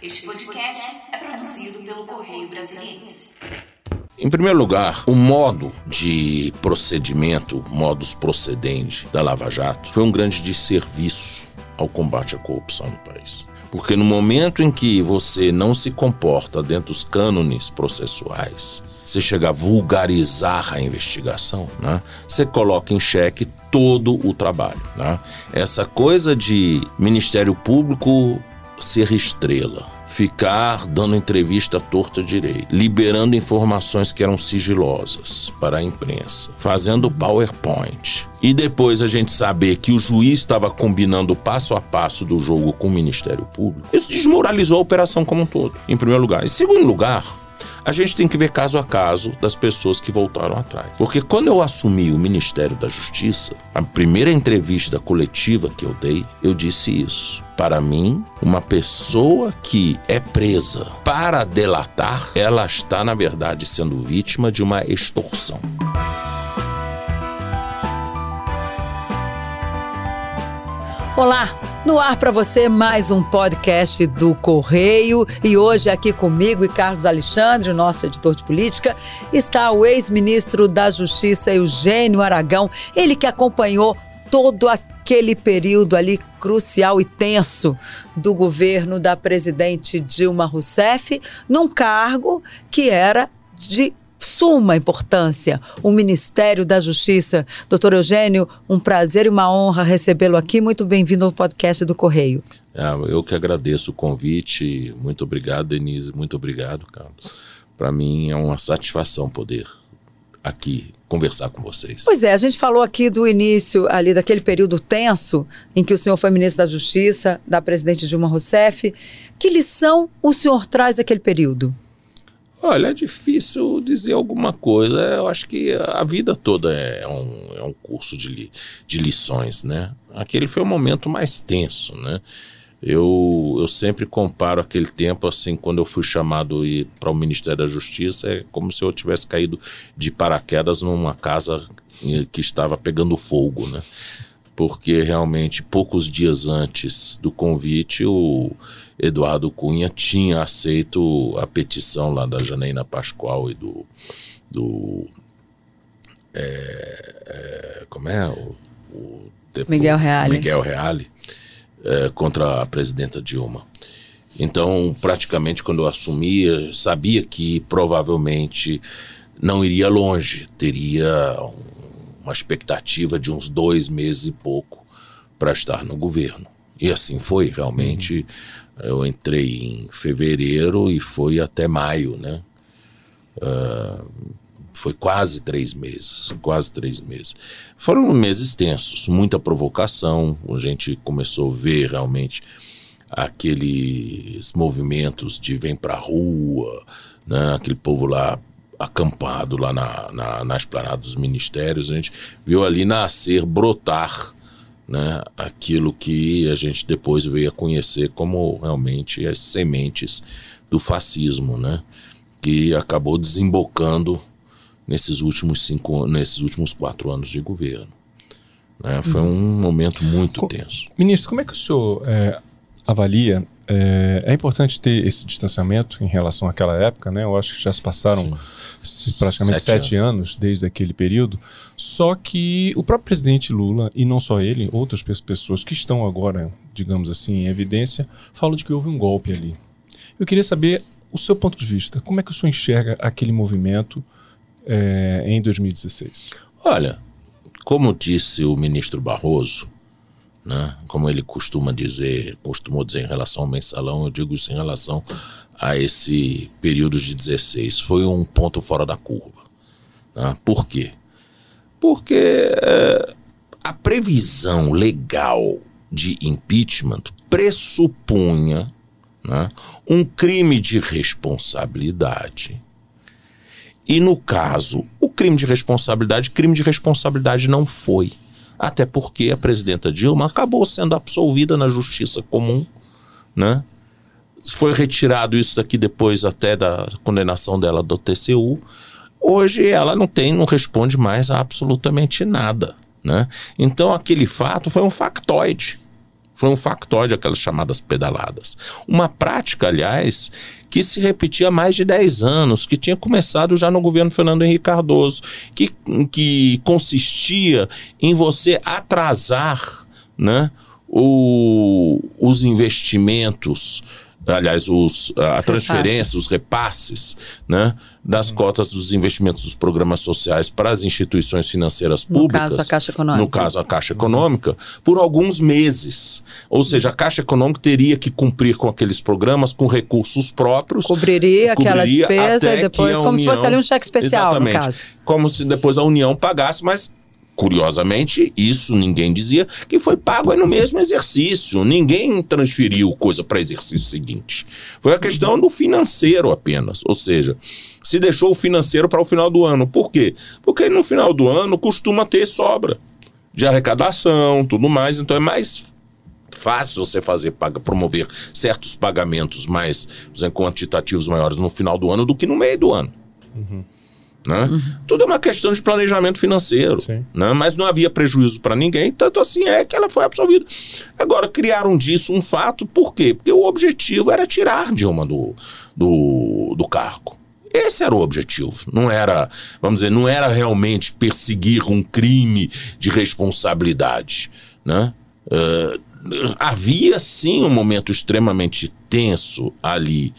Este podcast é produzido pelo Correio Brasiliense. Em primeiro lugar, o modo de procedimento, modus procedendi da Lava Jato, foi um grande desserviço ao combate à corrupção no país. Porque no momento em que você não se comporta dentro dos cânones processuais, você chega a vulgarizar a investigação, né? você coloca em xeque todo o trabalho. Né? Essa coisa de Ministério Público ser estrela, ficar dando entrevista torta direito, liberando informações que eram sigilosas para a imprensa, fazendo PowerPoint. E depois a gente saber que o juiz estava combinando passo a passo do jogo com o Ministério Público. Isso desmoralizou a operação como um todo, em primeiro lugar. Em segundo lugar, a gente tem que ver caso a caso das pessoas que voltaram atrás. Porque quando eu assumi o Ministério da Justiça, a primeira entrevista coletiva que eu dei, eu disse isso. Para mim, uma pessoa que é presa para delatar, ela está, na verdade, sendo vítima de uma extorsão. Olá, no ar para você mais um podcast do Correio. E hoje aqui comigo e Carlos Alexandre, nosso editor de política, está o ex-ministro da Justiça Eugênio Aragão, ele que acompanhou todo aquele período ali crucial e tenso do governo da presidente Dilma Rousseff, num cargo que era de suma importância, o Ministério da Justiça. Doutor Eugênio, um prazer e uma honra recebê-lo aqui. Muito bem-vindo ao podcast do Correio. É, eu que agradeço o convite. Muito obrigado, Denise. Muito obrigado, Carlos. Para mim é uma satisfação poder aqui conversar com vocês. Pois é, a gente falou aqui do início ali daquele período tenso em que o senhor foi ministro da Justiça, da presidente Dilma Rousseff. Que lição o senhor traz daquele período? Olha, é difícil dizer alguma coisa. Eu acho que a vida toda é um, é um curso de, li, de lições, né? Aquele foi o momento mais tenso, né? Eu, eu sempre comparo aquele tempo assim, quando eu fui chamado para o Ministério da Justiça, é como se eu tivesse caído de paraquedas numa casa que estava pegando fogo, né? Porque realmente, poucos dias antes do convite, o Eduardo Cunha tinha aceito a petição lá da Janaína Pascoal e do. do é, é, como é? O, o Miguel Reale. Miguel Reale é, contra a presidenta Dilma. Então, praticamente, quando eu assumi, eu sabia que provavelmente não iria longe, teria um, uma expectativa de uns dois meses e pouco para estar no governo. E assim foi, realmente. Uhum eu entrei em fevereiro e foi até maio, né? Uh, foi quase três meses, quase três meses. Foram meses tensos, muita provocação. A gente começou a ver realmente aqueles movimentos de vem pra rua, né? aquele povo lá acampado lá na, na, na esplanada dos ministérios. A gente viu ali nascer, brotar né, aquilo que a gente depois veio a conhecer como realmente as sementes do fascismo, né, que acabou desembocando nesses últimos cinco, nesses últimos quatro anos de governo. Né? Foi um momento muito tenso. Ministro, como é que o senhor é, avalia? É, é, importante ter esse distanciamento em relação àquela época, né? Eu acho que já se passaram praticamente sete, sete anos. anos desde aquele período. Só que o próprio presidente Lula, e não só ele, outras pessoas que estão agora, digamos assim, em evidência, falam de que houve um golpe ali. Eu queria saber o seu ponto de vista. Como é que o senhor enxerga aquele movimento é, em 2016? Olha, como disse o ministro Barroso, né, como ele costuma dizer, costumou dizer em relação ao mensalão, eu digo isso em relação a esse período de 16. Foi um ponto fora da curva. Né? Por quê? Porque é, a previsão legal de impeachment pressupunha né, um crime de responsabilidade. E no caso, o crime de responsabilidade, crime de responsabilidade não foi. Até porque a presidenta Dilma acabou sendo absolvida na justiça comum, né? Foi retirado isso daqui depois até da condenação dela do TCU. Hoje ela não tem, não responde mais a absolutamente nada. Né? Então aquele fato foi um factoide. Foi um factóide aquelas chamadas pedaladas. Uma prática, aliás, que se repetia há mais de 10 anos, que tinha começado já no governo Fernando Henrique Cardoso, que, que consistia em você atrasar né, o, os investimentos aliás, os, a transferência, os repasses né, das uhum. cotas dos investimentos dos programas sociais para as instituições financeiras públicas. No caso, a Caixa Econômica. No caso, a Caixa Econômica, por alguns meses. Ou seja, a Caixa Econômica teria que cumprir com aqueles programas com recursos próprios. Cobriria, cobriria aquela despesa e depois, como União, se fosse ali um cheque especial, exatamente, no caso. Como se depois a União pagasse, mas Curiosamente, isso ninguém dizia que foi pago no mesmo exercício. Ninguém transferiu coisa para exercício seguinte. Foi a questão do financeiro apenas. Ou seja, se deixou o financeiro para o final do ano. Por quê? Porque no final do ano costuma ter sobra de arrecadação, tudo mais. Então é mais fácil você fazer paga, promover certos pagamentos mais exemplo, quantitativos maiores no final do ano do que no meio do ano. Uhum. Né? Uhum. Tudo é uma questão de planejamento financeiro. Né? Mas não havia prejuízo para ninguém, tanto assim é que ela foi absolvida. Agora, criaram disso um fato, por quê? Porque o objetivo era tirar Dilma do, do, do cargo. Esse era o objetivo. Não era, vamos dizer, não era realmente perseguir um crime de responsabilidade. Né? Uh, havia sim um momento extremamente tenso ali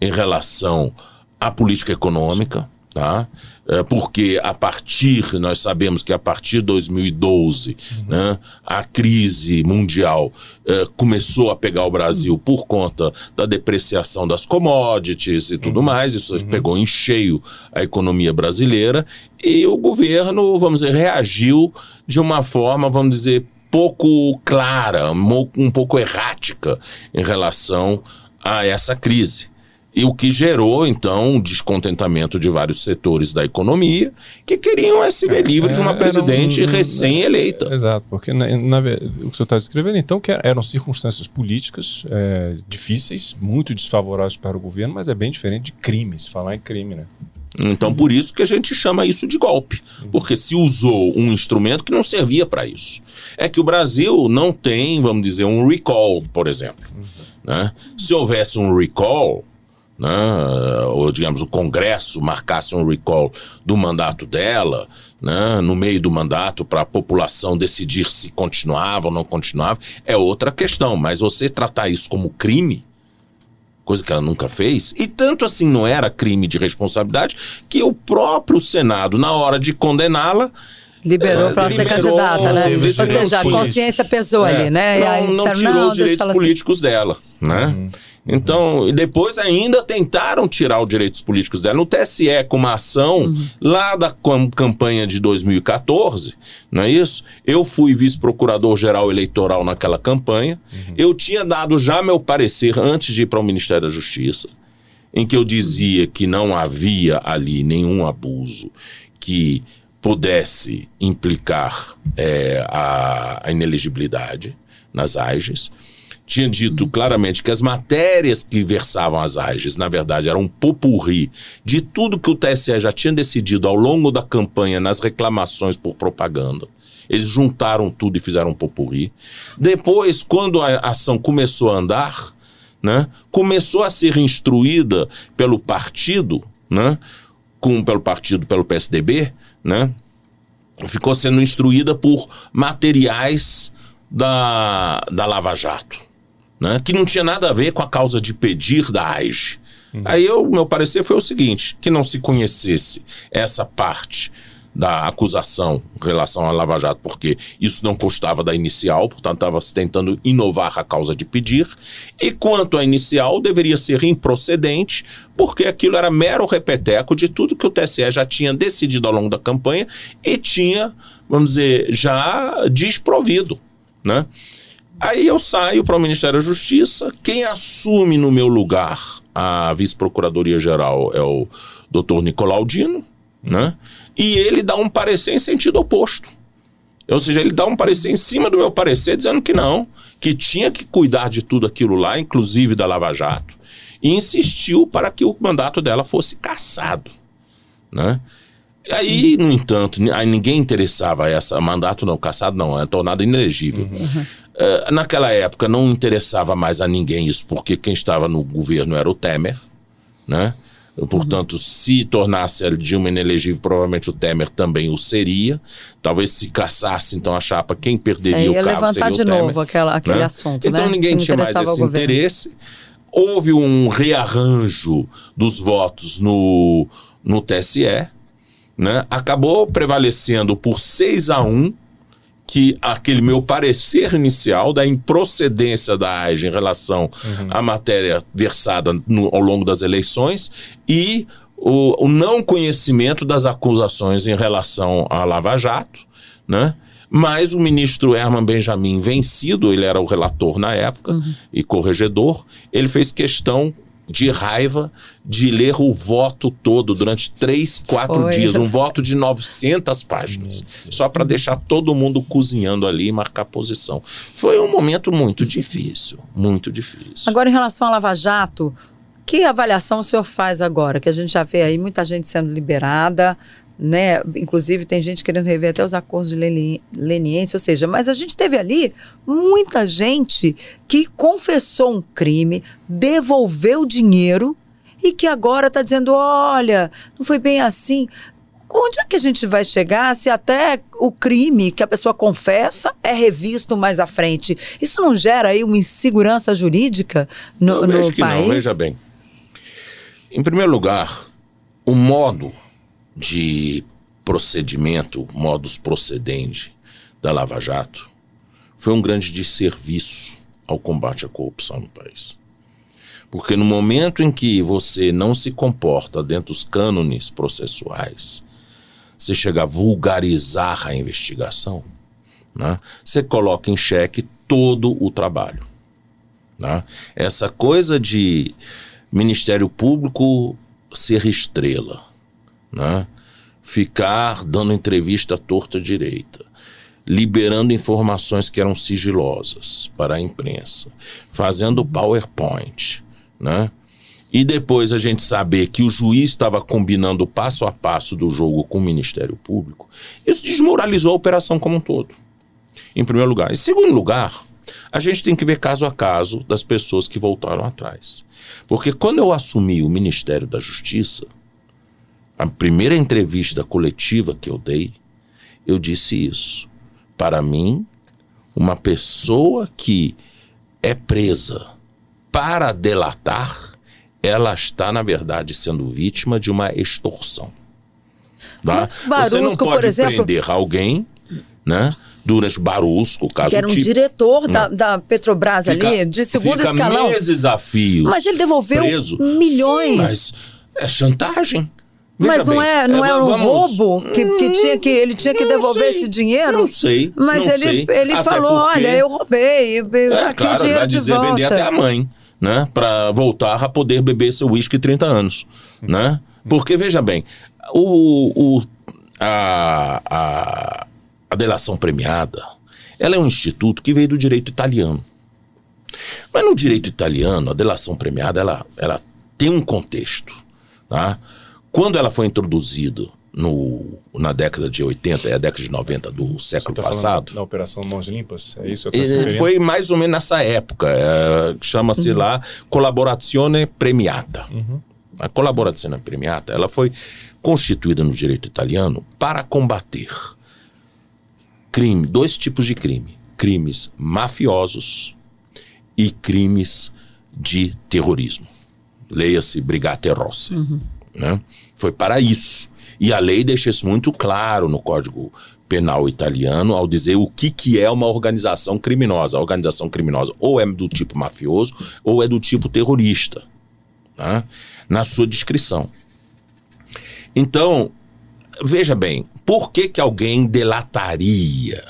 em relação à política econômica tá? É, porque a partir, nós sabemos que a partir de 2012, uhum. né, a crise mundial é, começou a pegar o Brasil por conta da depreciação das commodities e tudo uhum. mais, isso uhum. pegou em cheio a economia brasileira e o governo, vamos dizer, reagiu de uma forma, vamos dizer, pouco clara, um pouco errática em relação a essa crise. E o que gerou, então, um descontentamento de vários setores da economia que queriam se ver é, livre de uma presidente um, recém-eleita. Exato, porque na, na, o que o senhor está descrevendo, então, que eram circunstâncias políticas é, difíceis, muito desfavoráveis para o governo, mas é bem diferente de crimes, falar em crime, né? Então, por isso que a gente chama isso de golpe, porque se usou um instrumento que não servia para isso. É que o Brasil não tem, vamos dizer, um recall, por exemplo. Né? Se houvesse um recall, né, ou digamos o Congresso marcasse um recall do mandato dela, né, no meio do mandato para a população decidir se continuava ou não continuava, é outra questão. Mas você tratar isso como crime, coisa que ela nunca fez, e tanto assim não era crime de responsabilidade que o próprio Senado, na hora de condená-la, Liberou é, para ser candidata, né? Ou seja, a consciência pesou é, ali, né? Não, aí, não tirou não, os direitos políticos assim. dela, né? Uhum. Então, e depois ainda tentaram tirar os direitos políticos dela no TSE com uma ação uhum. lá da campanha de 2014, não é isso? Eu fui vice-procurador-geral eleitoral naquela campanha. Uhum. Eu tinha dado já meu parecer antes de ir para o Ministério da Justiça, em que eu dizia que não havia ali nenhum abuso que pudesse implicar é, a, a inelegibilidade nas AIGES tinha dito claramente que as matérias que versavam as AIGES, na verdade, eram um popurri de tudo que o TSE já tinha decidido ao longo da campanha nas reclamações por propaganda. Eles juntaram tudo e fizeram um popurri. Depois, quando a ação começou a andar, né, começou a ser instruída pelo partido, né, com, pelo partido, pelo PSDB, né, ficou sendo instruída por materiais da, da Lava Jato né, que não tinha nada a ver com a causa de pedir da AIGE. Uhum. Aí o meu parecer foi o seguinte: que não se conhecesse essa parte da acusação em relação à Lava Jato, porque isso não constava da inicial, portanto estava tentando inovar a causa de pedir, e quanto à inicial deveria ser improcedente, porque aquilo era mero repeteco de tudo que o TSE já tinha decidido ao longo da campanha e tinha, vamos dizer, já desprovido, né? Aí eu saio para o Ministério da Justiça. Quem assume no meu lugar a vice-procuradoria-geral é o doutor Nicolaudino, né? E ele dá um parecer em sentido oposto. Ou seja, ele dá um parecer em cima do meu parecer, dizendo que não, que tinha que cuidar de tudo aquilo lá, inclusive da Lava Jato, e insistiu para que o mandato dela fosse cassado. Né? Aí, no entanto, aí ninguém interessava essa mandato não cassado, não, é tornado inelegível. Uhum. Uh, naquela época não interessava mais a ninguém isso, porque quem estava no governo era o Temer, né? Portanto, uhum. se tornasse a Dilma inelegível, provavelmente o Temer também o seria. Talvez se caçasse, então, a chapa, quem perderia é, o cargo levantar de Temer, novo aquela, aquele né? assunto, Então né? ninguém tinha mais esse interesse. Houve um rearranjo dos votos no, no TSE, né? Acabou prevalecendo por 6 a 1 que aquele meu parecer inicial da improcedência da AIG em relação uhum. à matéria versada no, ao longo das eleições e o, o, não conhecimento das acusações em relação à Lava Jato, né? Mas o ministro Herman Benjamin, vencido, ele era o relator na época uhum. e corregedor, ele fez questão de raiva de ler o voto todo durante três, quatro Foi. dias. Um voto de 900 páginas. Só para deixar todo mundo cozinhando ali e marcar posição. Foi um momento muito difícil. Muito difícil. Agora, em relação à Lava Jato, que avaliação o senhor faz agora? Que a gente já vê aí muita gente sendo liberada, né? Inclusive tem gente querendo rever até os acordos de leniência, ou seja, mas a gente teve ali muita gente que confessou um crime, devolveu dinheiro e que agora está dizendo, olha, não foi bem assim. Onde é que a gente vai chegar se até o crime que a pessoa confessa é revisto mais à frente? Isso não gera aí uma insegurança jurídica no, Eu no que país? Não, veja bem. Em primeiro lugar, o modo de procedimento, modus procedendi da Lava Jato, foi um grande desserviço ao combate à corrupção no país. Porque no momento em que você não se comporta dentro dos cânones processuais, você chega a vulgarizar a investigação, né? você coloca em xeque todo o trabalho. Né? Essa coisa de Ministério Público ser estrela, né? ficar dando entrevista torta direita, liberando informações que eram sigilosas para a imprensa, fazendo PowerPoint, né? E depois a gente saber que o juiz estava combinando o passo a passo do jogo com o Ministério Público, isso desmoralizou a operação como um todo. Em primeiro lugar. Em segundo lugar, a gente tem que ver caso a caso das pessoas que voltaram atrás. Porque quando eu assumi o Ministério da Justiça, a primeira entrevista coletiva que eu dei, eu disse isso. Para mim, uma pessoa que é presa para delatar, ela está, na verdade, sendo vítima de uma extorsão. Tá? Barusco, Você não pode exemplo... prender alguém, né? Durante Barusco, caso Que era um tipo, diretor da, da, Petrobras fica, ali, de segundo fica escalão. meses a fios. Mas ele devolveu preso. milhões. Sim, mas é chantagem. Veja mas não bem, é, não é, é um vamos... roubo que, que, tinha que ele tinha que devolver sei, esse dinheiro? Não sei. Mas não ele, sei. ele falou: porque... olha, eu roubei. É, aqui claro, dinheiro vai dizer vender até a mãe, né? Para voltar a poder beber seu uísque 30 anos, né? Porque, veja bem, o, o, a, a, a delação premiada ela é um instituto que veio do direito italiano. Mas no direito italiano, a delação premiada ela, ela tem um contexto. Tá? Quando ela foi introduzida no, na década de 80 e a década de 90 do século tá passado. Da Operação Mãos Limpas? É isso? foi mais ou menos nessa época. É, Chama-se uhum. lá Collaborazione Premiata. Uhum. A Collaborazione Premiata ela foi constituída no direito italiano para combater crime, dois tipos de crime: crimes mafiosos e crimes de terrorismo. Leia-se Brigate Rossa. Uhum. Né? Foi para isso. E a lei deixa isso muito claro no Código Penal italiano ao dizer o que, que é uma organização criminosa. A organização criminosa ou é do tipo mafioso ou é do tipo terrorista, né? na sua descrição. Então, veja bem, por que, que alguém delataria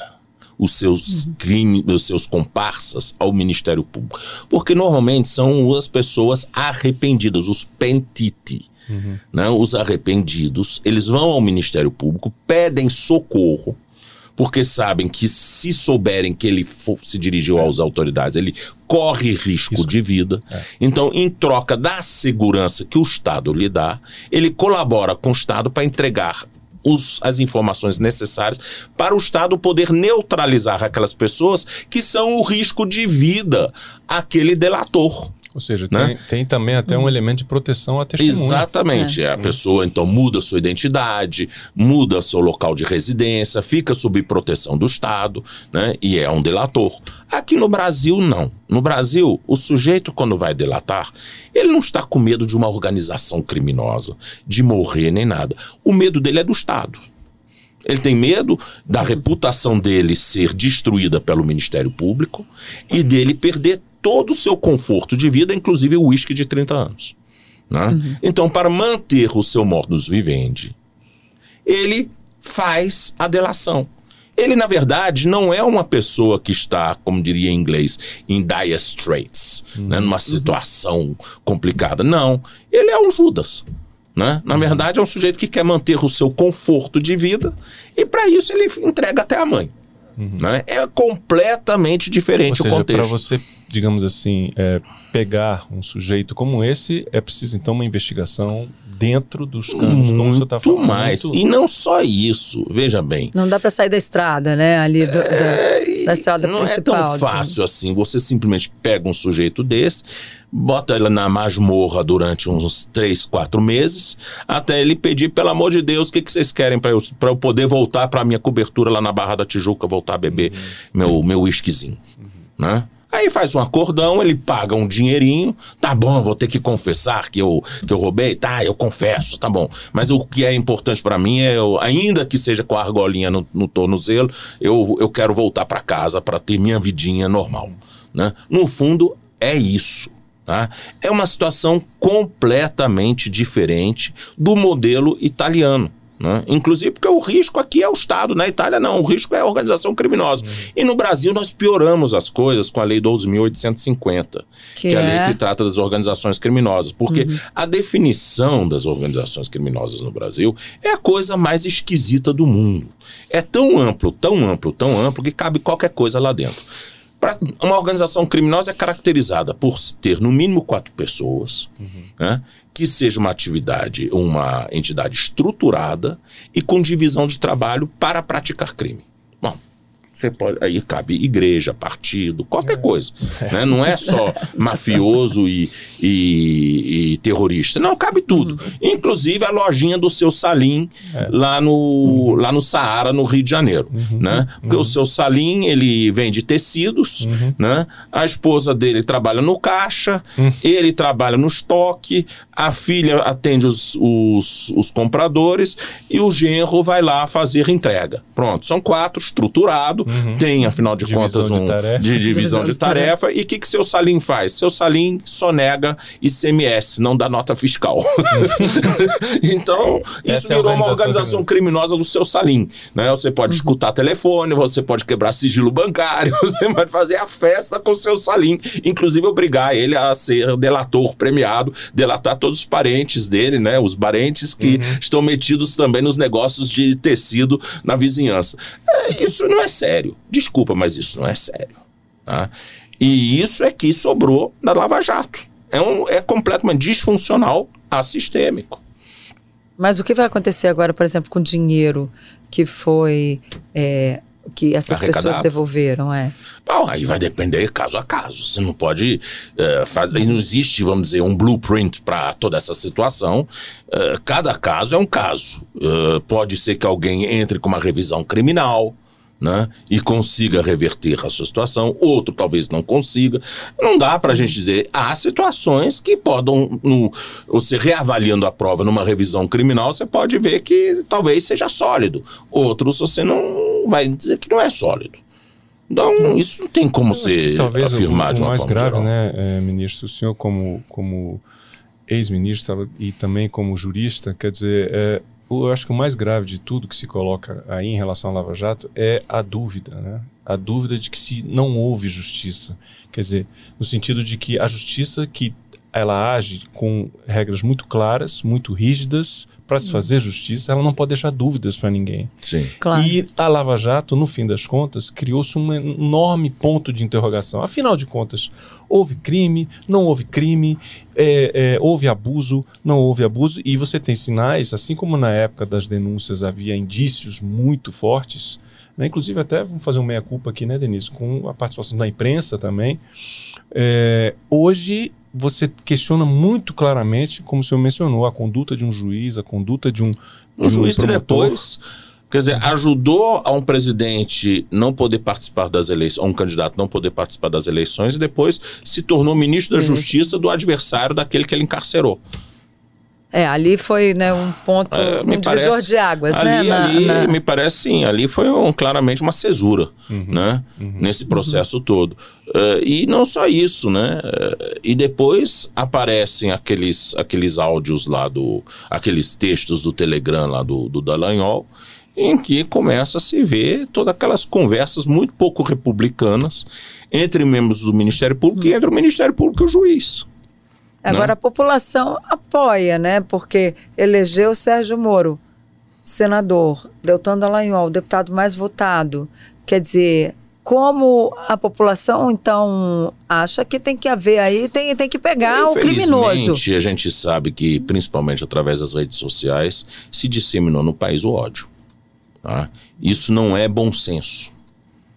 os seus uhum. crimes, os seus comparsas ao Ministério Público? Porque normalmente são as pessoas arrependidas, os pentiti Uhum. Né? Os arrependidos, eles vão ao Ministério Público, pedem socorro, porque sabem que se souberem que ele for, se dirigiu é. às autoridades, ele corre risco Isso. de vida. É. Então, em troca da segurança que o Estado lhe dá, ele colabora com o Estado para entregar os, as informações necessárias para o Estado poder neutralizar aquelas pessoas que são o risco de vida aquele delator. Ou seja, né? tem, tem, também até um elemento de proteção à testemunha. Exatamente. É. A pessoa, então, muda sua identidade, muda seu local de residência, fica sob proteção do Estado, né? E é um delator. Aqui no Brasil, não. No Brasil, o sujeito, quando vai delatar, ele não está com medo de uma organização criminosa, de morrer nem nada. O medo dele é do Estado. Ele tem medo da reputação dele ser destruída pelo Ministério Público e dele perder todo o seu conforto de vida, inclusive o uísque de 30 anos. Né? Uhum. Então, para manter o seu modus vivendi, ele faz a delação. Ele, na verdade, não é uma pessoa que está, como diria em inglês, em dire straits, uhum. né? numa situação uhum. complicada. Não. Ele é um Judas. Né? Na verdade, é um sujeito que quer manter o seu conforto de vida e, para isso, ele entrega até a mãe. Uhum. Né? É completamente diferente seja, o contexto. Para você, digamos assim, é, pegar um sujeito como esse, é preciso então uma investigação dentro dos campos, muito como você está falando. mais. Muito... E não só isso, veja bem. Não dá para sair da estrada, né? Ali do, é, da, da, estrada não principal. Não é tão fácil assim. Você simplesmente pega um sujeito desse, bota ele na masmorra durante uns três, quatro meses, até ele pedir, pelo amor de Deus, o que, que vocês querem para eu, eu poder voltar para minha cobertura lá na Barra da Tijuca, voltar a beber uhum. meu, meu whiskyzinho, uhum. né? Aí faz um acordão, ele paga um dinheirinho, tá bom, vou ter que confessar que eu, que eu roubei, tá, eu confesso, tá bom. Mas o que é importante para mim é, eu, ainda que seja com a argolinha no, no tornozelo, eu, eu quero voltar para casa para ter minha vidinha normal. Né? No fundo, é isso. Tá? É uma situação completamente diferente do modelo italiano. Né? Inclusive porque o risco aqui é o Estado, na Itália não, o risco é a organização criminosa. Uhum. E no Brasil nós pioramos as coisas com a Lei 12.850, que, que é a lei é? que trata das organizações criminosas. Porque uhum. a definição das organizações criminosas no Brasil é a coisa mais esquisita do mundo. É tão amplo, tão amplo, tão amplo que cabe qualquer coisa lá dentro. Pra, uma organização criminosa é caracterizada por ter no mínimo quatro pessoas, uhum. né? Que seja uma atividade, uma entidade estruturada e com divisão de trabalho para praticar crime. Bom, você pode aí cabe igreja, partido, qualquer é. coisa, né? Não é só mafioso e, e, e, terrorista, não cabe tudo, uhum. inclusive a lojinha do seu Salim é. lá no uhum. lá no Saara, no Rio de Janeiro, uhum. né? Porque o uhum. seu Salim ele vende tecidos, uhum. né? A esposa dele trabalha no caixa, uhum. ele trabalha no estoque, a filha atende os, os, os compradores e o genro vai lá fazer entrega. Pronto, são quatro estruturado uhum. tem, afinal de divisão contas, um de, de divisão de tarefa. E o que, que seu Salim faz? Seu Salim sonega ICMS, não dá nota fiscal. então, isso é virou uma organização criminosa do seu Salim. Né? Você pode uhum. escutar telefone, você pode quebrar sigilo bancário, você pode fazer a festa com o seu Salim, inclusive obrigar ele a ser delator premiado, delatar todos os parentes dele, né? Os parentes que uhum. estão metidos também nos negócios de tecido na vizinhança. É, isso não é sério. Desculpa, mas isso não é sério. Tá? E isso é que sobrou na Lava Jato. É, um, é completamente disfuncional assistêmico. Mas o que vai acontecer agora, por exemplo, com o dinheiro que foi. É, que essas pessoas devolveram, é? Bom, aí vai depender caso a caso. Você não pode é, fazer. Não existe, vamos dizer, um blueprint para toda essa situação. É, cada caso é um caso. É, pode ser que alguém entre com uma revisão criminal né, e consiga reverter a sua situação, outro talvez não consiga. Não dá para a gente dizer. Há situações que podem, no, você reavaliando a prova numa revisão criminal, você pode ver que talvez seja sólido. Outros você não vai dizer que não é sólido. Então, isso não tem como ser talvez afirmar o, de uma mais forma grave, geral. né, é, ministro, o senhor como, como ex-ministro e também como jurista, quer dizer, é, eu acho que o mais grave de tudo que se coloca aí em relação à Lava Jato é a dúvida, né? A dúvida de que se não houve justiça. Quer dizer, no sentido de que a justiça que ela age com regras muito claras, muito rígidas, para se fazer justiça, ela não pode deixar dúvidas para ninguém. Sim. Claro. E a Lava Jato, no fim das contas, criou-se um enorme ponto de interrogação. Afinal de contas, houve crime, não houve crime, é, é, houve abuso, não houve abuso, e você tem sinais, assim como na época das denúncias havia indícios muito fortes, né? inclusive até vamos fazer um meia-culpa aqui, né, Denise, com a participação da imprensa também. É, hoje você questiona muito claramente, como o senhor mencionou, a conduta de um juiz, a conduta de um. O juiz que depois. Quer dizer, ajudou a um presidente não poder participar das eleições, a um candidato não poder participar das eleições e depois se tornou ministro da Justiça do adversário daquele que ele encarcerou. É, ali foi né, um ponto, É, um me divisor parece- de águas, ali, né? na- ali na- me parece sim, ali foi um- claramente uma cesura, Uhum. né? Nesse processo todo. Eh, e não só isso, né? Eh, e depois aparecem aqueles, aqueles áudios lá do. aqueles textos do Telegram lá do, do Dallagnol, em que começa a se ver todas aquelas conversas muito pouco republicanas entre membros do Ministério Público e entre o Ministério Público e o juiz. Agora né? a população apoia, né? Porque elegeu Sérgio Moro, senador, Deltan Dallagnol, o deputado mais votado. Quer dizer, como a população então acha que tem que haver aí, tem, tem que pegar o criminoso. A gente sabe que, principalmente através das redes sociais, se disseminou no país o ódio. tá? Isso não é bom senso.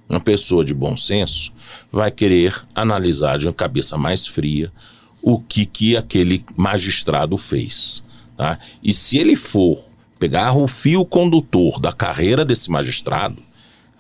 Uma pessoa de bom senso vai querer analisar de uma cabeça mais fria o que, que aquele magistrado fez. tá? E se ele for pegar o fio condutor da carreira desse magistrado,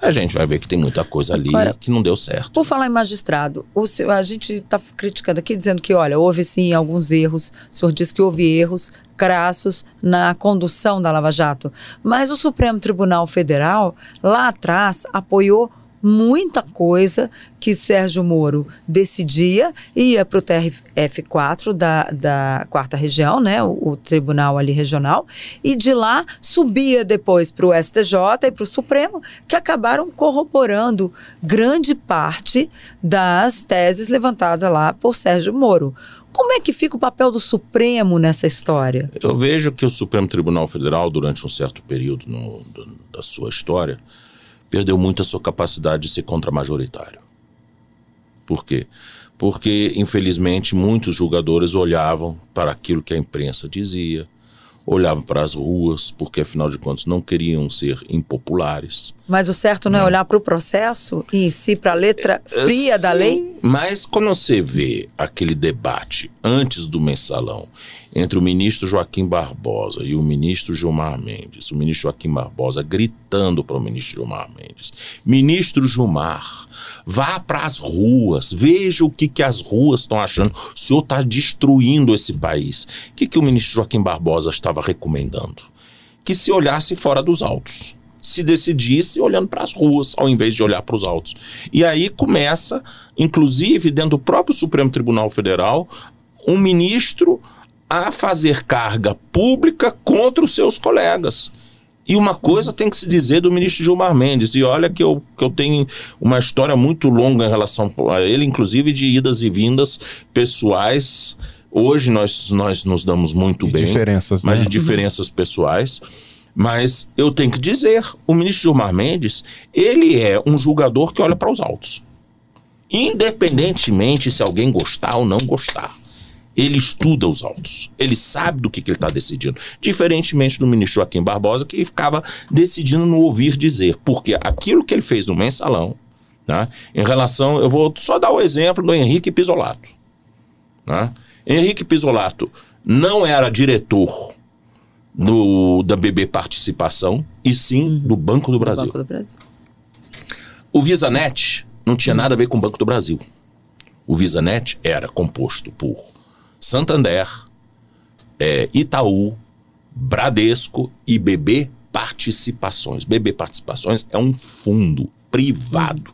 a gente vai ver que tem muita coisa ali Agora- que não deu certo. Por falar em magistrado, senhor- a gente está criticando aqui, dizendo que, olha, houve sim alguns erros. O senhor disse que houve erros crassos na condução da Lava Jato. Mas o Supremo Tribunal Federal, lá atrás, apoiou muita coisa que Sérgio Moro decidia, ia para o TRF4 da, da quarta região, né, o, o tribunal ali regional, e de lá subia depois para o STJ e para o Supremo, que acabaram corroborando grande parte das teses levantadas lá por Sérgio Moro. Como é que fica o papel do Supremo nessa história? Eu vejo que o Supremo Tribunal Federal, durante um certo período no- do- da sua história, perdeu muito a sua capacidade de ser contramajoritário. Por quê? Porque, infelizmente, muitos julgadores olhavam para aquilo que a imprensa dizia, olhavam para as ruas, porque, afinal de contas, não queriam ser impopulares. Mas o certo não, é olhar para o processo e si para a letra fria da Sim, lei? Mas quando você vê aquele debate antes do mensalão entre o ministro Joaquim Barbosa e o ministro Gilmar Mendes, o ministro Joaquim Barbosa gritando para o ministro Gilmar Mendes: Ministro Gilmar, vá para as ruas, veja o que, que as ruas estão achando. O senhor está destruindo esse país. O que, que o ministro Joaquim Barbosa estava recomendando? Que se olhasse fora dos autos se decidisse olhando para as ruas, ao invés de olhar para os autos. E aí começa, inclusive, dentro do próprio Supremo Tribunal Federal, um ministro a fazer carga pública contra os seus colegas. E uma coisa tem que se dizer do ministro Gilmar Mendes, e olha que eu, que eu tenho uma história muito longa em relação a ele, inclusive de idas e vindas pessoais. Hoje nós, nós nos damos muito De bem diferenças, mas né? de diferenças pessoais. Mas eu tenho que dizer, o ministro Gilmar Mendes, ele é um julgador que olha para os autos. Independentemente se alguém gostar ou não gostar. Ele estuda os autos. Ele sabe do que, que ele está decidindo. Diferentemente do ministro Joaquim Barbosa, que ficava decidindo no ouvir dizer. Porque aquilo que ele fez no mensalão, né, em relação. Eu vou só dar o exemplo do Henrique Pisolato. Né? Henrique Pisolato não era diretor do, da BB Participação, e sim do Banco do Brasil. Banco do Brasil. O VisaNet não tinha nada a ver com o Banco do Brasil. O VisaNet era composto por Santander, eh, Itaú, Bradesco e BB Participações. BB Participações é um fundo privado.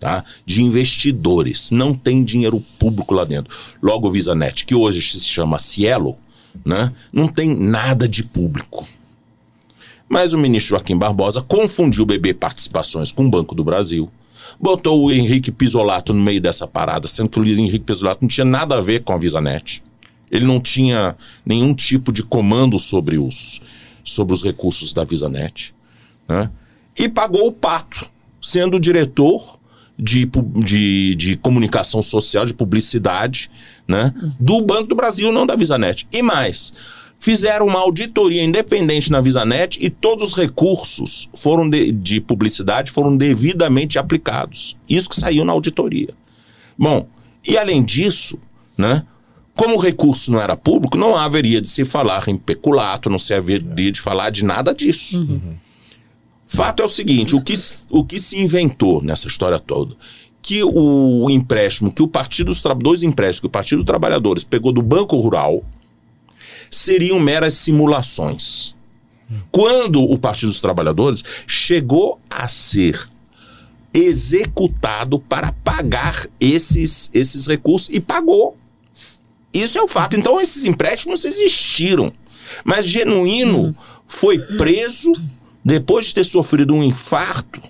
Tá? De investidores, não tem dinheiro público lá dentro. Logo, o VisaNet, que hoje se chama Cielo, né? não tem nada de público. Mas o ministro Joaquim Barbosa confundiu BB Participações com o Banco do Brasil. Botou o Henrique Pisolato no meio dessa parada, sendo que o Henrique Pisolato não tinha nada a ver com a VisaNet. Ele não tinha nenhum tipo de comando sobre os, sobre os recursos da VisaNet. Né? E pagou o pato, sendo diretor de, de, de comunicação social, de publicidade, né? do Banco do Brasil, não da VisaNet. E mais, fizeram uma auditoria independente na VisaNet e todos os recursos foram de, de publicidade foram devidamente aplicados. Isso que saiu na auditoria. Bom, e além disso, né? Como o recurso não era público, não haveria de se falar em peculato, não se haveria de falar de nada disso. Uhum. Fato é o seguinte: o que, o que se inventou nessa história toda? Que o empréstimo, que o Partido dos Trabalhadores, empréstimos que o Partido dos Trabalhadores pegou do Banco Rural, seriam meras simulações. Quando o Partido dos Trabalhadores chegou a ser executado para pagar esses, esses recursos e pagou. Isso é o fato. Então, esses empréstimos existiram. Mas Genuíno foi preso depois de ter sofrido um infarto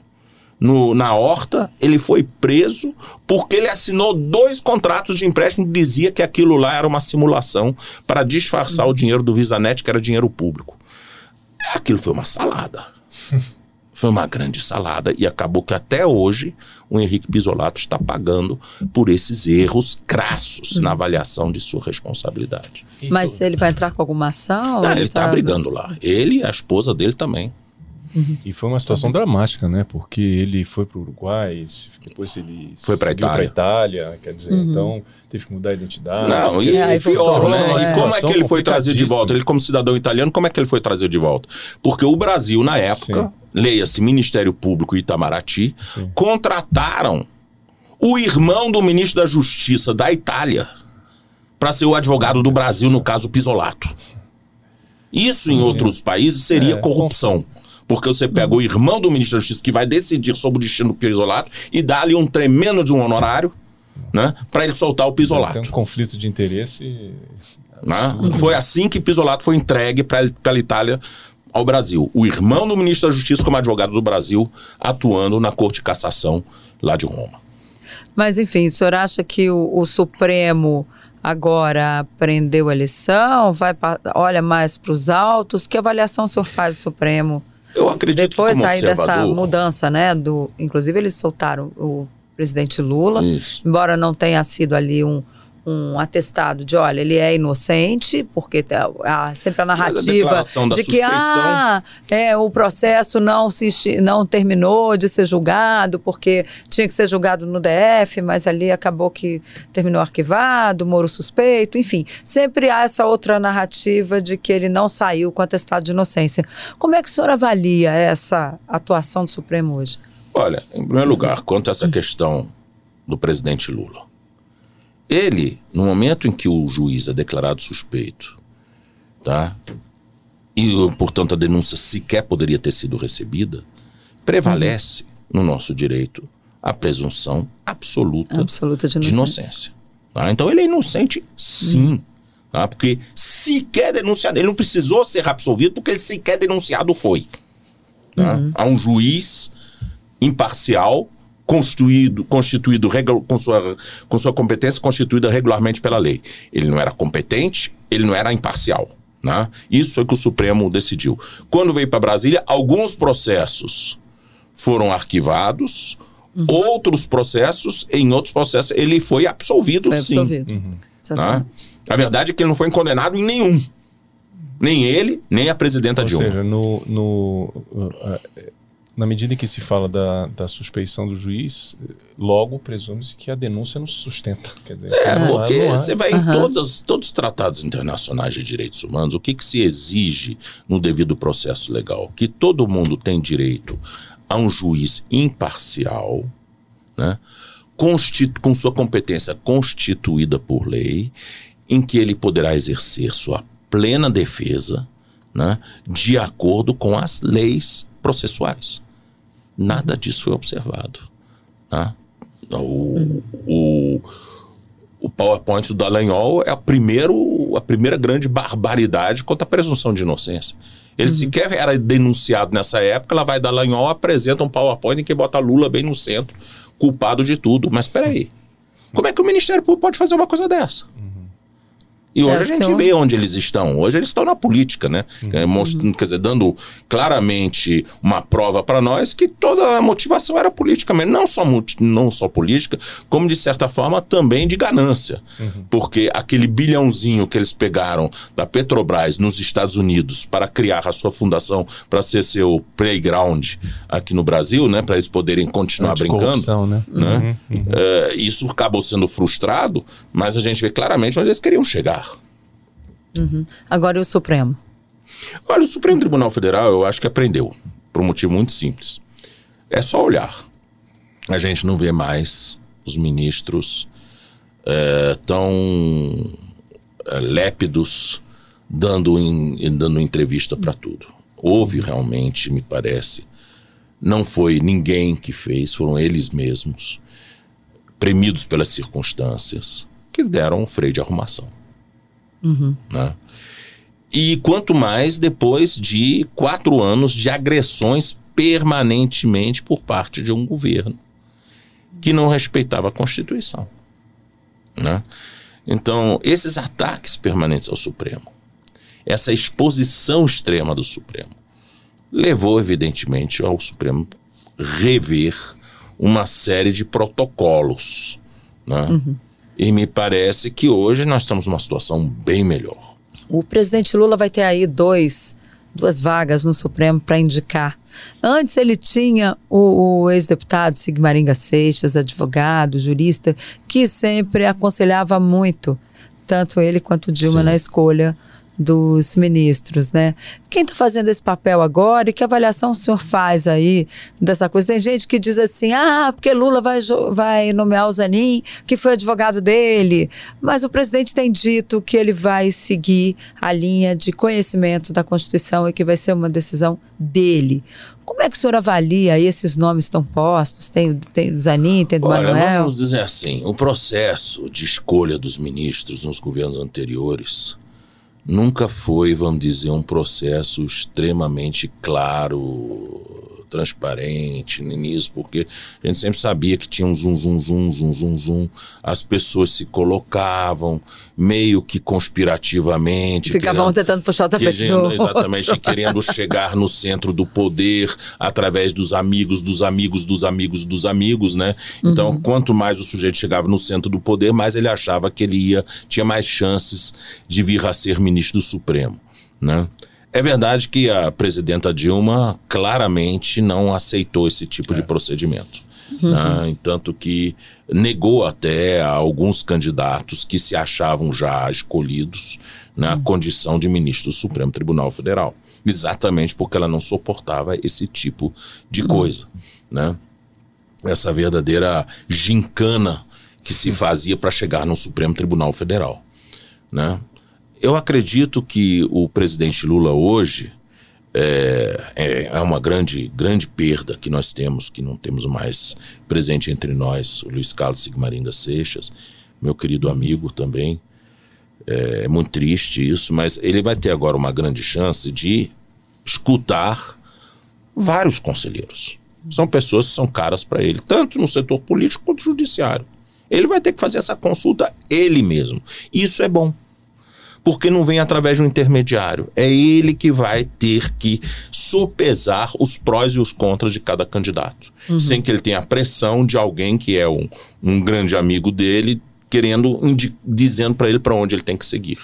no, na horta, ele foi preso porque ele assinou dois contratos de empréstimo que dizia que aquilo lá era uma simulação para disfarçar o dinheiro do VisaNet, que era dinheiro público. Aquilo foi uma salada. Foi uma grande salada e acabou que até hoje o Henrique Pisolato está pagando por esses erros crassos na avaliação de sua responsabilidade. Mas ele vai entrar com alguma ação? Ah, ele está tá brigando lá. Ele e a esposa dele também. Uhum. E foi uma situação dramática, né? Porque ele foi para o Uruguai, depois ele foi para Itália. Itália, quer dizer, uhum. então teve que mudar a identidade. Não, e, é, pior, né? E como é que ele foi trazido de volta? Ele como cidadão italiano, como é que ele foi trazido de volta? Porque o Brasil na época, leia-se Ministério Público Itamaraty, Sim. contrataram o irmão do ministro da Justiça da Itália para ser o advogado do Brasil no caso Pisolato. Isso em Sim. outros países seria é, corrupção. Porque você pega o irmão do ministro da Justiça que vai decidir sobre o destino do pisolato e dá ali um tremendo de um honorário, né? Para ele soltar o pisolato. Tem um conflito de interesse. Né? Foi assim que pisolato foi entregue para a Itália ao Brasil. O irmão do ministro da Justiça como advogado do Brasil atuando na Corte de Cassação lá de Roma. Mas enfim, o senhor acha que o, o Supremo agora aprendeu a lição, vai olha mais para os autos? Que avaliação o senhor faz do Supremo? Eu acredito Depois que aí dessa mudança, né? Do, inclusive eles soltaram o presidente Lula, Isso. embora não tenha sido ali um, um atestado de, olha, ele é inocente, porque há sempre a narrativa a de que ah, é, o processo não, se, não terminou de ser julgado, porque tinha que ser julgado no DF, mas ali acabou que terminou arquivado, Moro suspeito, enfim. Sempre há essa outra narrativa de que ele não saiu com atestado de inocência. Como é que o senhor avalia essa atuação do Supremo hoje? Olha, em primeiro lugar, quanto a essa questão do presidente Lula. Ele, no momento em que o juiz é declarado suspeito, tá? E, portanto, a denúncia sequer poderia ter sido recebida, prevalece uhum. no nosso direito a presunção absoluta, absoluta de inocência. De inocência tá? Então, ele é inocente, sim. Uhum. Tá? Porque sequer denunciado, ele não precisou ser absolvido porque ele sequer denunciado foi. Tá? Uhum. Há um juiz imparcial constituído, constituído com, sua, com sua competência constituída regularmente pela lei. Ele não era competente, ele não era imparcial. Né? Isso foi que o Supremo decidiu. Quando veio para Brasília, alguns processos foram arquivados, uhum. outros processos, em outros processos, ele foi absolvido, foi sim. Absolvido. Uhum. Tá? A verdade é que ele não foi condenado em nenhum. Nem ele, nem a presidenta Ou Dilma. Ou seja, no, no uh, na medida em que se fala da, da suspeição do juiz, logo presume-se que a denúncia não se sustenta. Quer dizer, é, porque você vai uhum. em todos, todos os tratados internacionais de direitos humanos, o que, que se exige no devido processo legal? Que todo mundo tem direito a um juiz imparcial, né, com sua competência constituída por lei, em que ele poderá exercer sua plena defesa né, de acordo com as leis processuais. Nada disso foi observado. Né? O, o, o PowerPoint do Dallagnol é a, primeiro, a primeira grande barbaridade contra a presunção de inocência. Ele uhum. sequer era denunciado nessa época, ela vai Dallagnol, apresenta um PowerPoint em que bota Lula bem no centro, culpado de tudo. Mas espera aí, como é que o Ministério Público pode fazer uma coisa dessa? E hoje é, a gente senhor... vê onde eles estão. Hoje eles estão na política, né? Uhum. Mostrando, quer dizer, dando claramente uma prova para nós que toda a motivação era política mesmo. Não só, não só política, como de certa forma também de ganância. Uhum. Porque aquele bilhãozinho que eles pegaram da Petrobras nos Estados Unidos para criar a sua fundação, para ser seu playground aqui no Brasil, né? Para eles poderem continuar brincando. Né? né? Uhum. uhum. É, isso acabou sendo frustrado, mas a gente vê claramente onde eles queriam chegar. Uhum. Agora o Supremo. Olha, o Supremo Tribunal Federal eu acho que aprendeu, por um motivo muito simples. É só olhar. A gente não vê mais os ministros é, tão é, lépidos dando, dando entrevista para tudo. Houve realmente, me parece, não foi ninguém que fez, foram eles mesmos, premidos pelas circunstâncias, que deram um freio de arrumação. Uhum. Né? E quanto mais depois de quatro anos de agressões permanentemente por parte de um governo que não respeitava a Constituição. Né? Então, esses ataques permanentes ao Supremo, essa exposição extrema do Supremo, levou, evidentemente, ao Supremo rever uma série de protocolos. Né? Uhum. E me parece que hoje nós estamos numa situação bem melhor. O presidente Lula vai ter aí dois, duas vagas no Supremo para indicar. Antes ele tinha o, o ex-deputado Sigmaringa Seixas, advogado, jurista, que sempre aconselhava muito, tanto ele quanto Dilma, Sim. na escolha dos ministros, né? Quem está fazendo esse papel agora e que avaliação o senhor faz aí dessa coisa? Tem gente que diz assim, ah, porque Lula vai, vai nomear o Zanin, que foi advogado dele, mas o presidente tem dito que ele vai seguir a linha de conhecimento da Constituição e que vai ser uma decisão dele. Como é que o senhor avalia esses nomes estão postos? Tem, tem do Zanin, tem Olha, Manuel? Vamos dizer assim, o processo de escolha dos ministros nos governos anteriores nunca foi, vamos dizer, um processo extremamente claro, transparente nisso, porque a gente sempre sabia que tinha um zum, zum, zum, zum, zum, zum. As pessoas se colocavam meio que conspirativamente. Ficavam querendo, tentando puxar o tapete querendo, do Exatamente, outro. querendo chegar no centro do poder através dos amigos, dos amigos, dos amigos, dos amigos, né? Então, uhum. quanto mais o sujeito chegava no centro do poder, mais ele achava que ele ia, tinha mais chances de vir a ser ministro do Supremo, né? É verdade que a presidenta Dilma claramente não aceitou esse tipo é. de procedimento. Uhum. Né? Tanto que negou até a alguns candidatos que se achavam já escolhidos na uhum. condição de ministro do Supremo Tribunal Federal. Exatamente porque ela não suportava esse tipo de uhum. coisa. Né? Essa verdadeira gincana que se fazia para chegar no Supremo Tribunal Federal. Né? Eu acredito que o presidente Lula hoje é, é, é, uma grande, grande perda que nós temos, que não temos mais presente entre nós, o Luiz Carlos Sigmarinda Seixas, meu querido amigo também. É, é muito triste isso, mas ele vai ter agora uma grande chance de escutar vários conselheiros. São pessoas que são caras para ele, tanto no setor político quanto no judiciário. Ele vai ter que fazer essa consulta ele mesmo. Isso é bom porque não vem através de um intermediário. É ele que vai ter que sopesar os prós e os contras de cada candidato, uhum. sem que ele tenha a pressão de alguém que é um, um grande amigo dele querendo dizendo para ele para onde ele tem que seguir.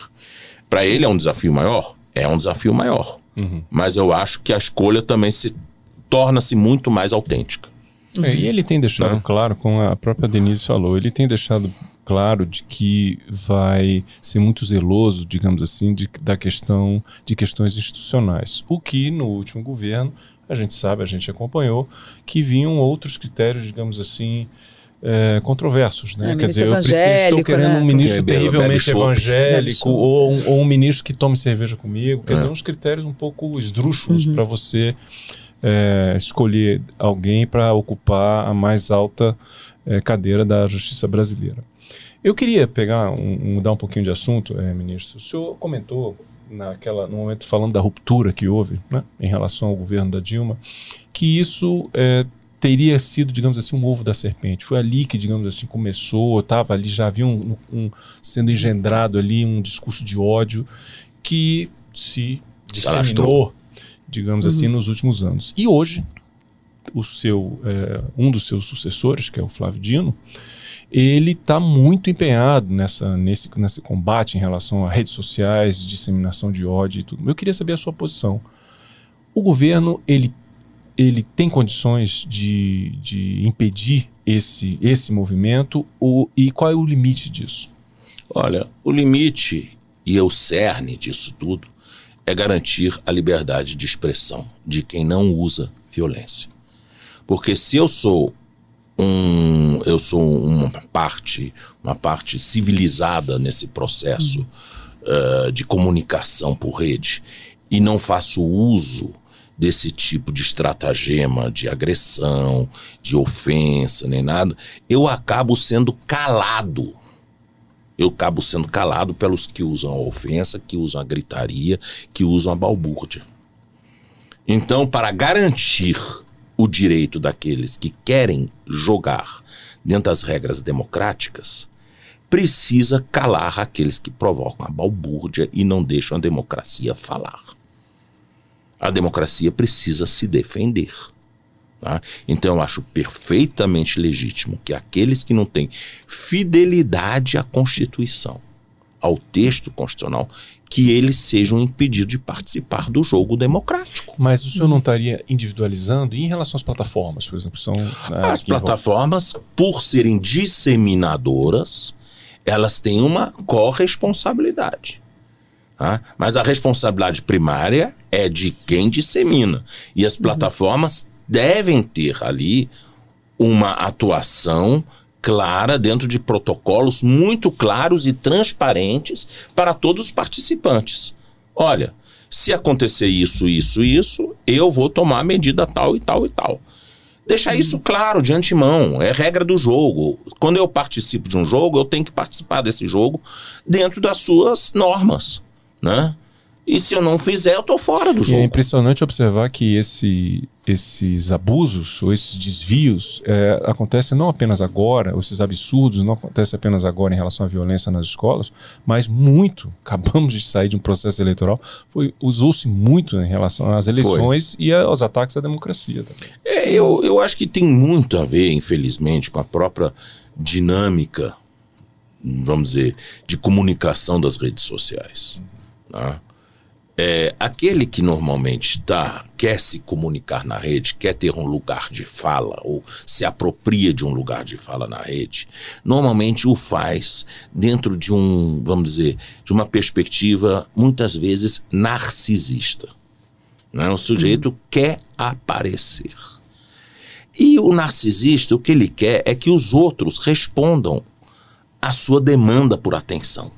Para ele é um desafio maior, é um desafio maior, uhum. mas eu acho que a escolha também se torna-se muito mais autêntica. É, e ele tem deixado né? claro, como a própria Denise falou, ele tem deixado claro de que vai ser muito zeloso, digamos assim, de, da questão de questões institucionais. O que no último governo a gente sabe, a gente acompanhou que vinham outros critérios, digamos assim, é, controversos, né? É, Quer dizer, eu preciso, estou querendo né? um ministro terrivelmente evangélico ou um, ou um, ministro que tome cerveja comigo. Quer é. dizer, uns critérios um pouco esdrúxulos uhum. para você é, escolher alguém para ocupar a mais alta é, cadeira da justiça brasileira. Eu queria pegar, um, mudar um pouquinho de assunto, é, ministro. O senhor comentou naquela, no momento falando da ruptura que houve né, em relação ao governo da Dilma, que isso é, teria sido, digamos assim, um ovo da serpente. Foi ali que, digamos assim, começou, estava ali, já havia um, um, sendo engendrado ali um discurso de ódio que se disseminou, digamos assim, uhum. assim, nos últimos anos. E hoje, o seu, é, um dos seus sucessores, que é o Flávio Dino, ele está muito empenhado nessa, nesse, nesse combate em relação a redes sociais, disseminação de ódio e tudo. Eu queria saber a sua posição. O governo, ele ele tem condições de, de impedir esse, esse movimento ou, e qual é o limite disso? Olha, o limite e o cerne disso tudo é garantir a liberdade de expressão de quem não usa violência. Porque se eu sou um eu sou uma parte uma parte civilizada nesse processo uh, de comunicação por rede e não faço uso desse tipo de estratagema, de agressão, de ofensa, nem nada, eu acabo sendo calado. Eu acabo sendo calado pelos que usam a ofensa, que usam a gritaria, que usam a balbúrdia. Então, para garantir o direito daqueles que querem jogar dentro das regras democráticas, precisa calar aqueles que provocam a balbúrdia e não deixam a democracia falar a democracia precisa se defender. Tá? Então eu acho perfeitamente legítimo que aqueles que não têm fidelidade à Constituição, ao texto constitucional, que eles sejam impedidos de participar do jogo democrático. Mas o senhor não estaria individualizando e em relação às plataformas, por exemplo? São, né, As plataformas, por serem disseminadoras, elas têm uma corresponsabilidade. Tá? Mas a responsabilidade primária é de quem dissemina. E as uhum. plataformas uhum. devem ter ali uma atuação clara dentro de protocolos muito claros e transparentes para todos os participantes. Olha, se acontecer isso, isso, isso, eu vou tomar medida tal e tal e tal. Deixar isso uhum. claro de antemão, é regra do jogo. Quando eu participo de um jogo, eu tenho que participar desse jogo dentro das suas normas né? E se eu não fizer, eu tô fora do jogo. E é impressionante observar que esse, esses abusos ou esses desvios é, acontecem não apenas agora, esses absurdos não acontecem apenas agora em relação à violência nas escolas, mas muito. Acabamos de sair de um processo eleitoral, usou-se muito em relação às eleições foi. e aos ataques à democracia também. É, eu, eu acho que tem muito a ver, infelizmente, com a própria dinâmica, vamos dizer, de comunicação das redes sociais. Né? É, aquele que normalmente tá, quer se comunicar na rede, quer ter um lugar de fala ou se apropria de um lugar de fala na rede, normalmente o faz dentro de um, vamos dizer, de uma perspectiva muitas vezes narcisista. Né? O sujeito uhum. quer aparecer. E o narcisista, o que ele quer é que os outros respondam à sua demanda por atenção.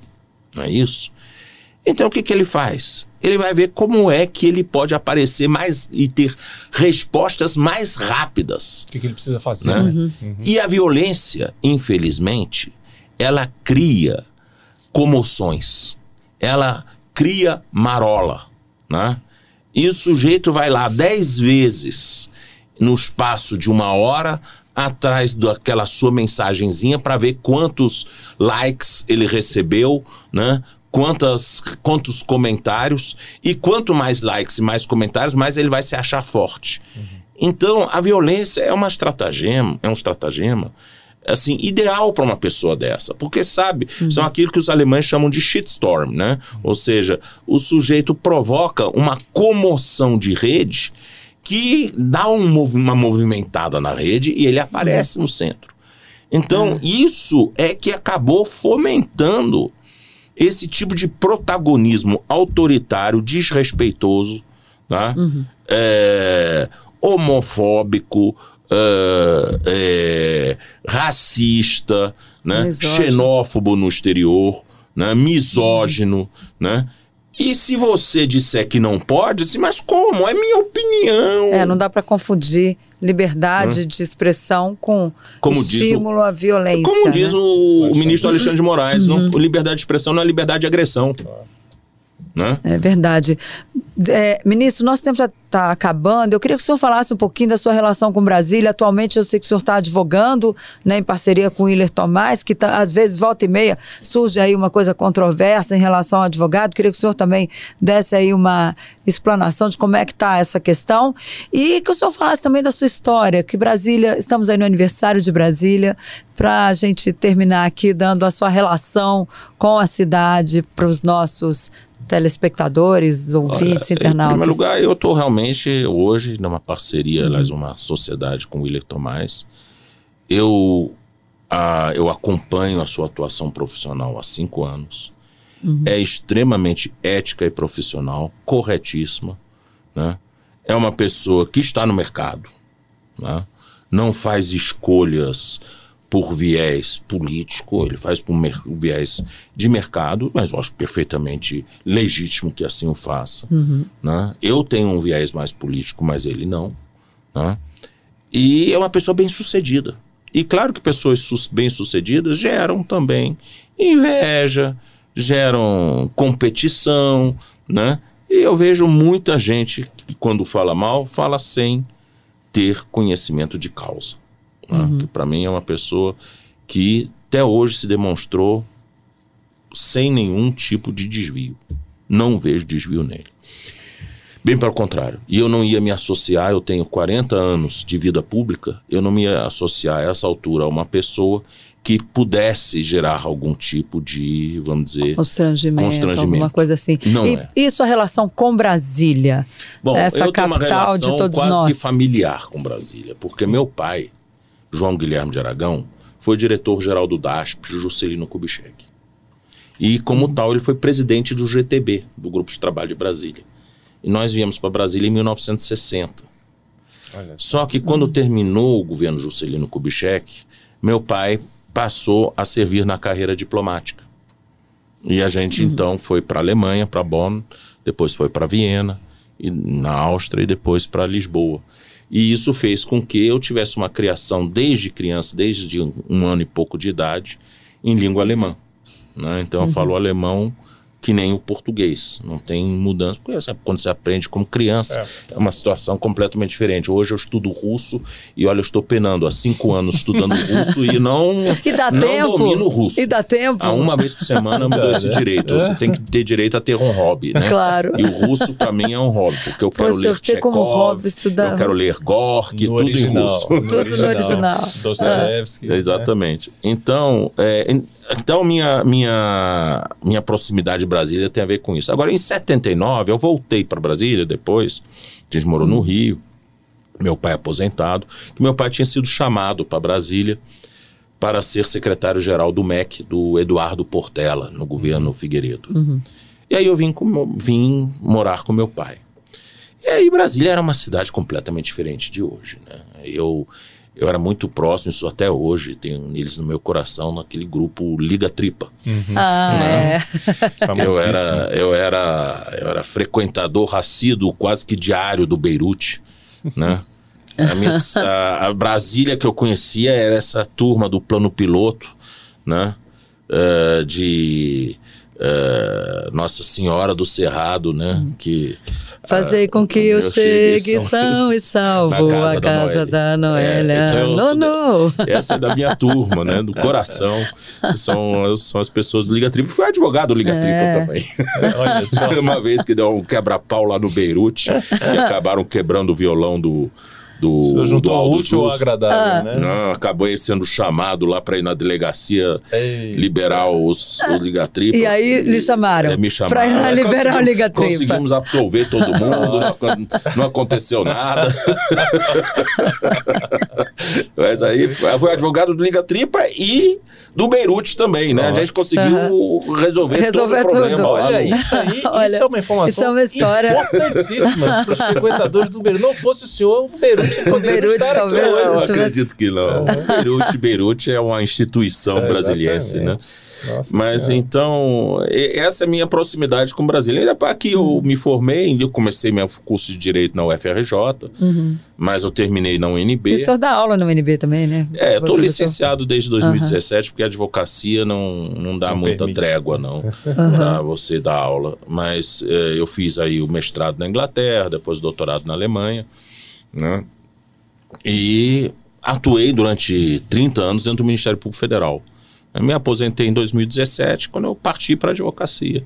Não é isso? Então o que, que ele faz? Ele vai ver como é que ele pode aparecer mais e ter respostas mais rápidas. O que, que ele precisa fazer? Né? Uhum. Uhum. E a violência, infelizmente, ela cria comoções, ela cria marola, né? E o sujeito vai lá dez vezes no espaço de uma hora atrás daquela sua mensagenzinha para ver quantos likes ele recebeu, né? Quantas, quantos comentários, e quanto mais likes e mais comentários, mais ele vai se achar forte. Uhum. Então, a violência é uma estratagema, é um estratagema assim, ideal para uma pessoa dessa, porque sabe, uhum. são aquilo que os alemães chamam de shitstorm, né? Uhum. Ou seja, o sujeito provoca uma comoção de rede que dá um, uma movimentada na rede e ele aparece uhum. no centro. Então, é. isso é que acabou fomentando esse tipo de protagonismo autoritário, desrespeitoso, tá? Uhum. É, homofóbico, é, é, racista, né? xenófobo no exterior, né? misógino, uhum. né? E se você disser que não pode, assim, mas como? É minha opinião. É, não dá para confundir liberdade hum. de expressão com como estímulo o, à violência. Como diz né? o, o, ministro Alexandre de Moraes, uhum. não, liberdade de expressão não é liberdade de agressão. Né? É verdade. É, ministro, nosso tempo está tá acabando. Eu queria que o senhor falasse um pouquinho da sua relação com Brasília. Atualmente, eu sei que o senhor está advogando né, em parceria com o Willer Tomás, que tá, às vezes, volta e meia, surge aí uma coisa controversa em relação ao advogado. Queria que o senhor também desse aí uma explanação de como é que está essa questão. E que o senhor falasse também da sua história, que Brasília, estamos aí no aniversário de Brasília, para a gente terminar aqui dando a sua relação com a cidade para os nossos telespectadores, ouvintes, Olha, internautas? Em primeiro lugar, eu estou realmente hoje numa parceria, uhum. aliás, uma sociedade com o Willer Tomás. Eu, a, eu acompanho a sua atuação profissional há cinco anos. Uhum. É extremamente ética e profissional, corretíssima. Né? É uma pessoa que está no mercado, né? não faz escolhas por viés político, ele faz por viés de mercado, mas eu acho perfeitamente legítimo que assim o faça. Uhum. Né? Eu tenho um viés mais político, mas ele não. Né? E é uma pessoa bem sucedida. E claro que pessoas bem sucedidas geram também inveja, geram competição, né? E eu vejo muita gente que, quando fala mal, fala sem ter conhecimento de causa. Né? Uhum. Que para mim é uma pessoa que até hoje se demonstrou sem nenhum tipo de desvio. Não vejo desvio nele. Bem pelo contrário. E eu não ia me associar, eu tenho 40 anos de vida pública, eu não me ia associar a essa altura a uma pessoa que pudesse gerar algum tipo de, vamos dizer, constrangimento, constrangimento. alguma coisa assim. Não e, é. e sua relação com Brasília? Bom, essa eu capital tenho uma relação de todos quase nós. que familiar com Brasília, porque meu pai, João Guilherme de Aragão, foi diretor-geral do DASP, Juscelino Kubitschek. E, como tal, ele foi presidente do GTB, do Grupo de Trabalho de Brasília. E nós viemos para Brasília em 1960. Só que quando uhum. terminou o governo Juscelino Kubitschek, meu pai passou a servir na carreira diplomática. E a gente uhum. então foi para a Alemanha, para Bonn, depois foi para Viena, e na Áustria e depois para Lisboa. E isso fez com que eu tivesse uma criação desde criança, desde um ano e pouco de idade, em língua alemã. Né? Então uhum. eu falo alemão que nem o português. Não tem mudança. Porque quando você aprende como criança, é. é. uma situação completamente diferente. Hoje eu estudo russo e olha, eu estou penando há cinco anos estudando russo e não, e dá não tempo? domino russo. E dá tempo? Há uma vez por semana eu me dou esse é. direito. Você tem que ter direito a ter um hobby, né? Claro. E o russo para mim é um hobby, porque eu quero Poxa, ler Chekhov, como hobby estudar eu quero ler Gorky, tudo original, em russo. tudo no original. Dostoevsky. É. Exatamente. Então, é, então, minha, minha, minha proximidade de Brasília tem a ver com isso. Agora, em 79, eu voltei para Brasília depois. A gente morou no. Rio. Meu pai aposentado. Meu pai tinha sido chamado para Brasília para ser secretário-geral do MEC, do Eduardo Portela, no governo. Figueiredo. Uhum. E aí eu vim, com, vim morar com meu pai. E aí Brasília era uma cidade completamente diferente de hoje. Né? Eu eu era muito próximo, isso até hoje, tenho eles no meu coração, naquele grupo Liga Tripa. Uhum. Ah, né? é. eu, era, eu, era, eu era frequentador assíduo, quase que diário do Beirute, né? A, minha, a, a, Brasília que eu conhecia era essa turma do plano piloto, né? Uh, de uh, Nossa Senhora do Cerrado, né? Uhum. Que Fazer com que eu, eu chegue são e salvo casa a casa da Noélia. É, então não, Essa é da minha turma, né? Do coração. São, são as pessoas do Liga Tripa. Fui advogado do Liga é. Tripa também. É, olha só. Uma vez que deu um quebra-pau lá no Beirute e acabaram quebrando o violão do do. Você juntou do útil ou agradável, ah. né? Não, acabou sendo chamado lá para ir na delegacia Ei. liberar os, os Ligatripa. E aí e, lhe chamaram. É, me chamaram. Para ir lá liberar o Ligatripa. Conseguimos absolver todo mundo, não, não aconteceu nada. Mas aí foi advogado do Ligatripa e do Beirute também, né? A gente conseguiu uhum. resolver, resolver todo o problema. Tudo. Olha, isso aí Olha, isso é uma informação isso é uma história importantíssima para os frequentadores do Beirute. Não fosse o senhor, o Beirute o Beirute talvez. Eu acredito que não. O Beirute, Beirute é uma instituição é, brasiliense, né? Nossa Mas senhora. então, essa é a minha proximidade com Brasília. Aqui eu uhum. me formei, eu comecei meu curso de Direito na UFRJ, uhum. mas eu terminei na UNB. E o senhor dá aula na UNB também, né? É, eu estou licenciado desde 2017, uhum. porque a advocacia não, não dá não muita permite. trégua, não, para você dar aula. Mas é, eu fiz aí o mestrado na Inglaterra, depois o doutorado na Alemanha, né? E atuei durante 30 anos dentro do Ministério Público Federal. Eu me aposentei em 2017, quando eu parti para a advocacia.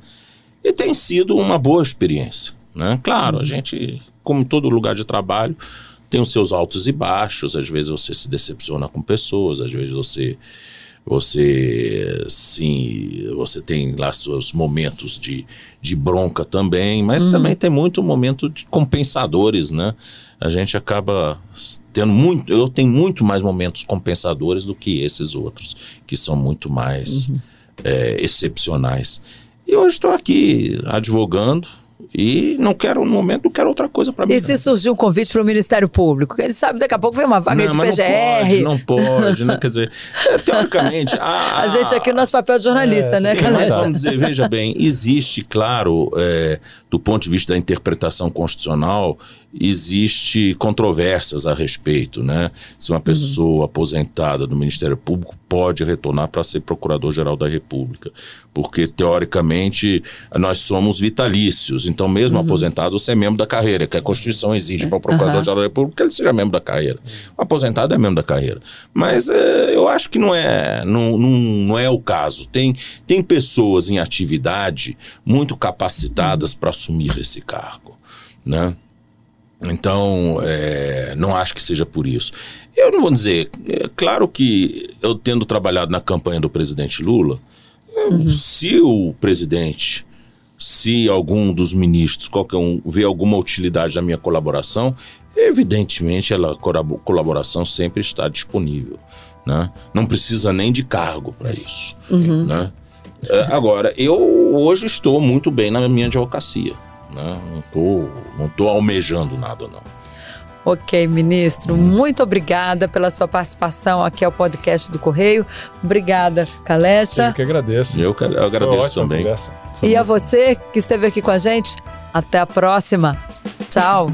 E tem sido uma boa experiência. Né? Claro, a gente, como todo lugar de trabalho, tem os seus altos e baixos. Às vezes você se decepciona com pessoas, às vezes você você sim, você tem lá seus momentos de, de bronca também, mas uhum. também tem muito momento de compensadores, né? A gente acaba tendo muito, eu tenho muito mais momentos compensadores do que esses outros, que são muito mais uhum. é, excepcionais. E hoje estou aqui advogando, e não quero, no momento, não quero outra coisa para mim. E se surgir um convite para o Ministério Público? Quem sabe daqui a pouco vem uma vaga não, de PGR. Não pode, não pode, né? Quer dizer, é, teoricamente. A, a, gente aqui, nosso papel de jornalista, é, né, sim, mas Vamos dizer, veja bem, existe, claro, é, do ponto de vista da interpretação constitucional, existe controvérsias a respeito, né? Se uma uhum. pessoa uhum. aposentada do Ministério Público pode retornar para ser Procurador-Geral da República, porque teoricamente nós somos vitalícios, então mesmo uhum. aposentado você é membro da carreira, que a Constituição exige para o Procurador-Geral da República que ele seja membro da carreira. O aposentado é membro da carreira, mas é, eu acho que não é não, não, não é o caso. Tem tem pessoas em atividade muito capacitadas para assumir esse cargo, né? Então, é, não acho que seja por isso. Eu não vou dizer, é claro que eu tendo trabalhado na campanha do presidente Lula, uhum. se o presidente, se algum dos ministros, qualquer um, vê alguma utilidade da minha colaboração, evidentemente a colaboração sempre está disponível. Né? Não precisa nem de cargo para isso. Uhum. Né? É, agora, eu hoje estou muito bem na minha advocacia. Né? Não estou não tô almejando nada, não. Ok, ministro, muito obrigada pela sua participação aqui ao podcast do Correio. Obrigada, Calecha. Eu que agradeço. Eu, que, eu agradeço também. E a você que esteve aqui com a gente, até a próxima. Tchau.